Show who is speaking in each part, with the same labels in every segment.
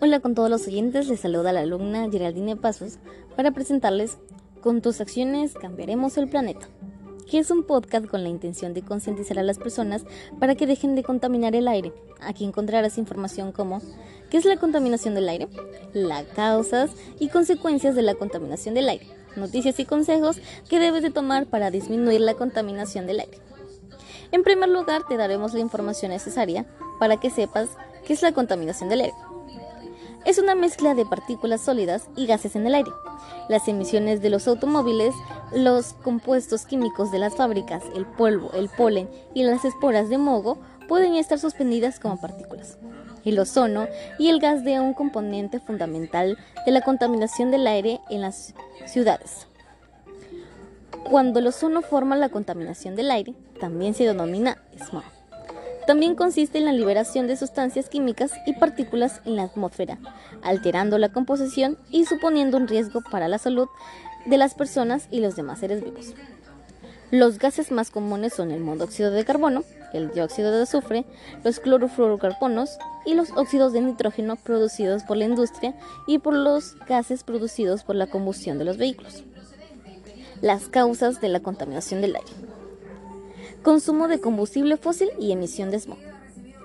Speaker 1: Hola con todos los oyentes, les saluda la alumna Geraldine Pasos para presentarles Con tus acciones cambiaremos el planeta, que es un podcast con la intención de concientizar a las personas para que dejen de contaminar el aire. Aquí encontrarás información como ¿qué es la contaminación del aire? Las causas y consecuencias de la contaminación del aire, noticias y consejos que debes de tomar para disminuir la contaminación del aire. En primer lugar, te daremos la información necesaria para que sepas qué es la contaminación del aire es una mezcla de partículas sólidas y gases en el aire. Las emisiones de los automóviles, los compuestos químicos de las fábricas, el polvo, el polen y las esporas de moho pueden estar suspendidas como partículas. El ozono y el gas de un componente fundamental de la contaminación del aire en las ciudades. Cuando el ozono forma la contaminación del aire, también se denomina smog. También consiste en la liberación de sustancias químicas y partículas en la atmósfera, alterando la composición y suponiendo un riesgo para la salud de las personas y los demás seres vivos. Los gases más comunes son el monóxido de carbono, el dióxido de azufre, los clorofluorocarbonos y los óxidos de nitrógeno producidos por la industria y por los gases producidos por la combustión de los vehículos. Las causas de la contaminación del aire consumo de combustible fósil y emisión de smog.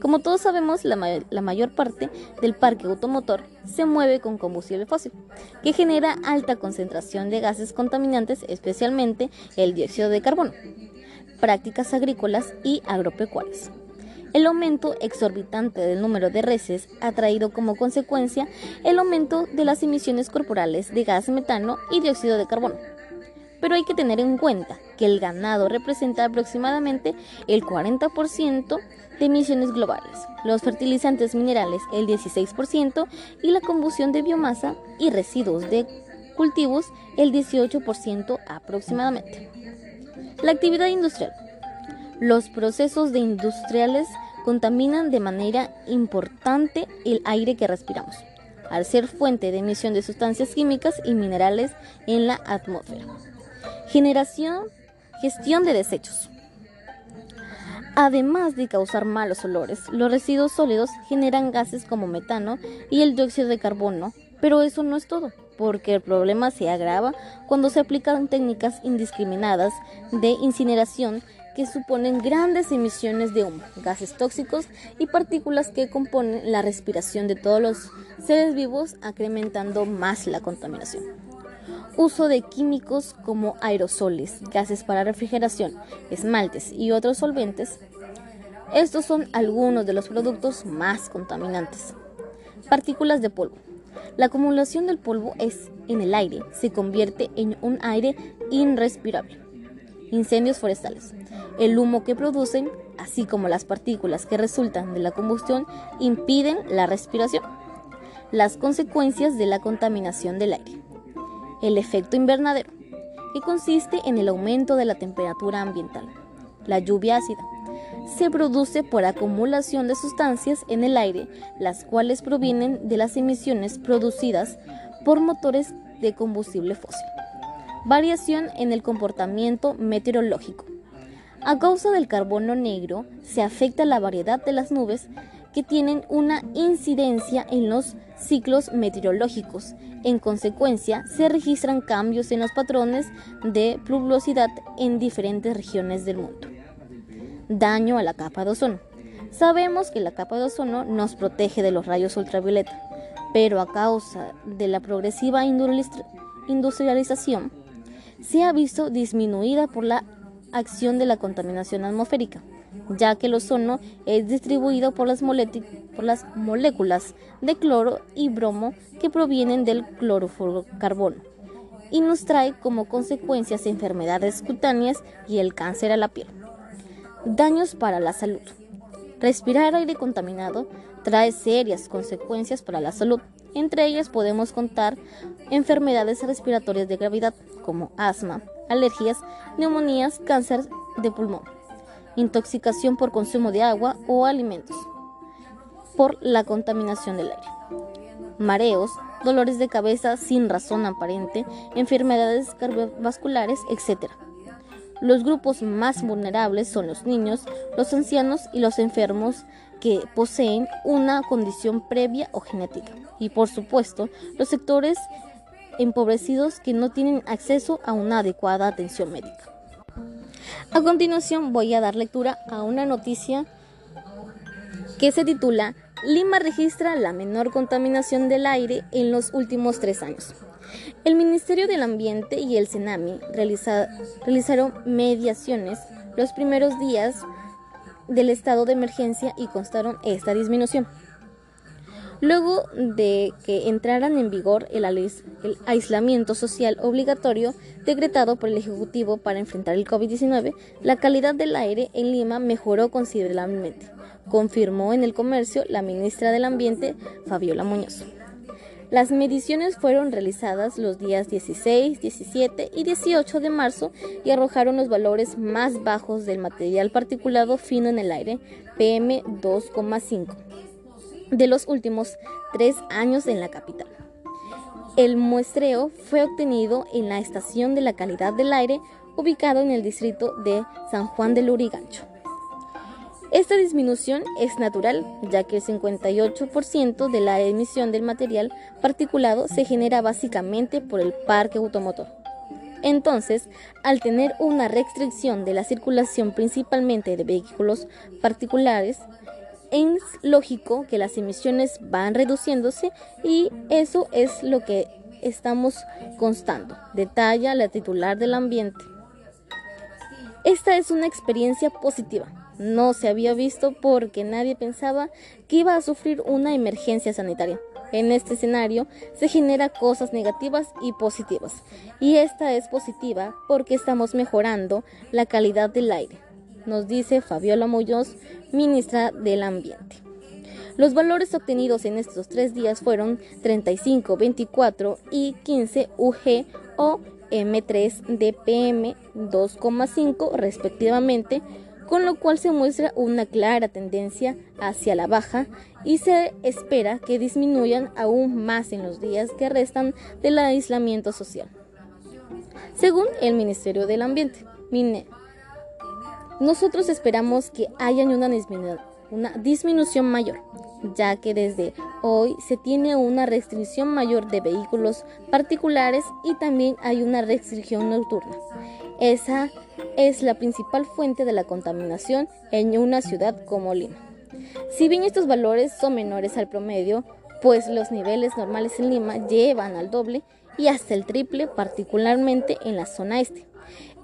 Speaker 1: Como todos sabemos, la, mayor parte del parque automotor se mueve con combustible fósil, que genera alta concentración de gases contaminantes, especialmente el dióxido de carbono, prácticas agrícolas y agropecuarias. El aumento exorbitante del número de reses ha traído como consecuencia el aumento de las emisiones corporales de gas metano y dióxido de carbono pero hay que tener en cuenta que el ganado representa aproximadamente el 40% de emisiones globales, los fertilizantes minerales el 16% y la combustión de biomasa y residuos de cultivos el 18% aproximadamente. La actividad industrial. Los procesos industriales contaminan de manera importante el aire que respiramos, al ser fuente de emisión de sustancias químicas y minerales en la atmósfera. Generación, gestión de desechos. Además de causar malos olores, los residuos sólidos generan gases como metano y el dióxido de carbono, pero eso no es todo, porque el problema se agrava cuando se aplican técnicas indiscriminadas de incineración que suponen grandes emisiones de humo, gases tóxicos y partículas que componen la respiración de todos los seres vivos, incrementando más la contaminación uso de químicos como aerosoles, gases para refrigeración, esmaltes y otros solventes. Estos son algunos de los productos más contaminantes. Partículas de polvo. La acumulación del polvo es en el aire se convierte en un aire irrespirable. Incendios forestales. El humo que producen, así como las partículas que resultan de la combustión, impiden la respiración. Las consecuencias de la contaminación del aire el efecto invernadero, que consiste en el aumento de la temperatura ambiental. La lluvia ácida se produce por acumulación de sustancias en el aire, las cuales provienen de las emisiones producidas por motores de combustible fósil. Variación en el comportamiento meteorológico. A causa del carbono negro se afecta la variedad de las nubes que tienen una incidencia en los ciclos meteorológicos. En consecuencia, se registran cambios en los patrones de pluviosidad en diferentes regiones del mundo. Daño a la capa de ozono. Sabemos que la capa de ozono nos protege de los rayos ultravioleta, pero a causa de la progresiva industrialización, se ha visto disminuida por la acción de la contaminación atmosférica ya que el ozono es distribuido por las, moléculas de cloro y bromo que provienen del clorofluorocarbono y nos trae como consecuencias enfermedades cutáneas y el cáncer a la piel. Daños para la salud. Respirar aire contaminado trae serias consecuencias para la salud. Entre ellas podemos contar enfermedades respiratorias de gravedad como asma, alergias, neumonías, cáncer de pulmón intoxicación por consumo de agua o alimentos, por la contaminación del aire, mareos, dolores de cabeza sin razón aparente, enfermedades cardiovasculares, etc. Los grupos más vulnerables son los niños, los ancianos y los enfermos que poseen una condición previa o genética. Y por supuesto, los sectores empobrecidos que no tienen acceso a una adecuada atención médica. A continuación voy a dar lectura a una noticia que se titula Lima registra la menor contaminación del aire en los últimos tres años. El Ministerio del Ambiente y el CENAMI realizaron mediaciones los primeros días del estado de emergencia y constaron esta disminución. Luego de que entraran en vigor el, aislamiento social obligatorio decretado por el Ejecutivo para enfrentar el COVID-19, la calidad del aire en Lima mejoró considerablemente, confirmó en el comercio la ministra del Ambiente, Fabiola Muñoz. Las mediciones fueron realizadas los días 16, 17 y 18 de marzo y arrojaron los valores más bajos del material particulado fino en el aire, PM2,5 de los últimos tres años en la capital. El muestreo fue obtenido en la estación de la calidad del aire ubicado en el distrito de San Juan del Urigancho. Esta disminución es natural, ya que el 58% de la emisión del material particulado se genera básicamente por el parque automotor. Entonces, al tener una restricción de la circulación principalmente de vehículos particulares, es lógico que las emisiones van reduciéndose y eso es lo que estamos constando, detalla la titular del ambiente. Esta es una experiencia positiva. No se había visto porque nadie pensaba que iba a sufrir una emergencia sanitaria. En este escenario se genera cosas negativas y positivas. Y esta es positiva porque estamos mejorando la calidad del aire nos dice Fabiola Muñoz, ministra del Ambiente. Los valores obtenidos en estos tres días fueron 35, 24 y 15 UG o M3 DPM 2,5 respectivamente, con lo cual se muestra una clara tendencia hacia la baja y se espera que disminuyan aún más en los días que restan del aislamiento social. Según el Ministerio del Ambiente, MINE, nosotros esperamos que haya una, disminución mayor, ya que desde hoy se tiene una restricción mayor de vehículos particulares y también hay una restricción nocturna. Esa es la principal fuente de la contaminación en una ciudad como Lima. Si bien estos valores son menores al promedio, pues los niveles normales en Lima llevan al doble y hasta el triple, particularmente en la zona este.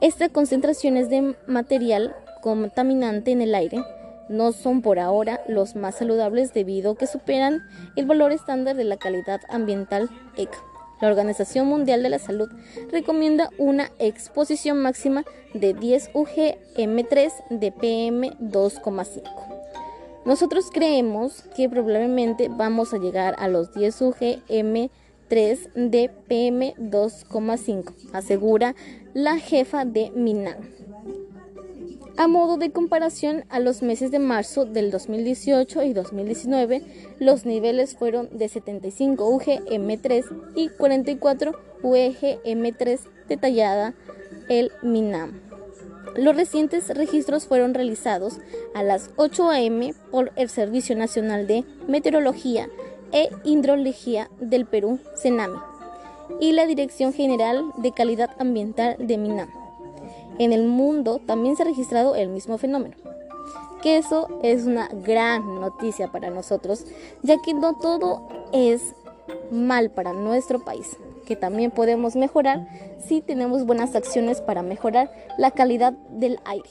Speaker 1: Estas concentraciones de material contaminante en el aire no son por ahora los más saludables debido a que superan el valor estándar de la calidad ambiental ECA. La Organización Mundial de la Salud recomienda una exposición máxima de 10 UGM3 de PM2,5. Nosotros creemos que probablemente vamos a llegar a los 10 UGM3 de PM2,5, asegura la jefa de MINAM. A modo de comparación, a los meses de marzo del 2018 y 2019, los niveles fueron de 75 UGM3 y 44 UGM3, detallada el MINAM. Los recientes registros fueron realizados a las 8 a.m. por el Servicio Nacional de Meteorología e Hidrología del Perú, CENAMI, y la Dirección General de Calidad Ambiental de MINAM. En el mundo también se ha registrado el mismo fenómeno. Que eso es una gran noticia para nosotros, ya que no todo es mal para nuestro país, que también podemos mejorar si tenemos buenas acciones para mejorar la calidad del aire.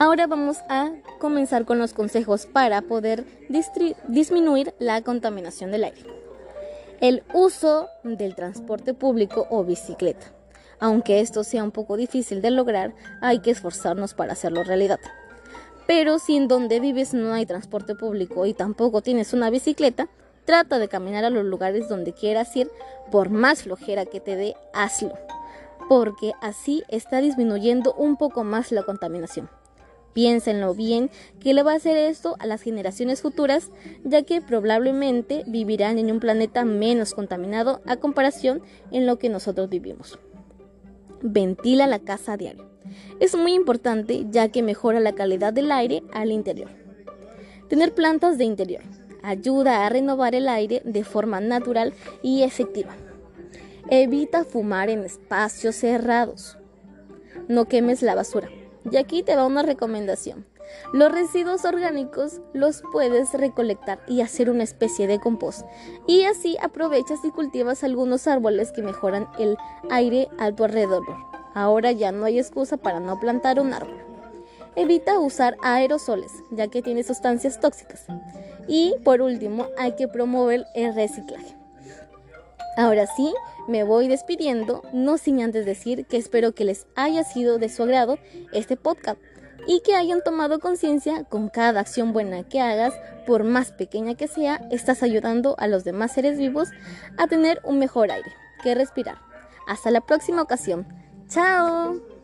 Speaker 1: Ahora vamos a comenzar con los consejos para poder disminuir la contaminación del aire. El uso del transporte público o bicicleta. Aunque esto sea un poco difícil de lograr, hay que esforzarnos para hacerlo realidad. Pero si en donde vives no hay transporte público y tampoco tienes una bicicleta, trata de caminar a los lugares donde quieras ir, por más flojera que te dé, hazlo, porque así está disminuyendo un poco más la contaminación. Piénsenlo bien que le va a hacer esto a las generaciones futuras, ya que probablemente vivirán en un planeta menos contaminado a comparación en lo que nosotros vivimos ventila la casa a diario. Es muy importante ya que mejora la calidad del aire al interior. Tener plantas de interior ayuda a renovar el aire de forma natural y efectiva. Evita fumar en espacios cerrados. No quemes la basura. Y aquí te va una recomendación. Los residuos orgánicos los puedes recolectar y hacer una especie de compost. Y así aprovechas y cultivas algunos árboles que mejoran el aire a tu alrededor. Ahora ya no hay excusa para no plantar un árbol. Evita usar aerosoles, ya que tiene sustancias tóxicas. Y por último, hay que promover el reciclaje. Ahora sí, me voy despidiendo, no sin antes decir que espero que les haya sido de su agrado este podcast y que hayan tomado conciencia con cada acción buena que hagas, por más pequeña que sea, estás ayudando a los demás seres vivos a tener un mejor aire que respirar. Hasta la próxima ocasión. ¡Chao!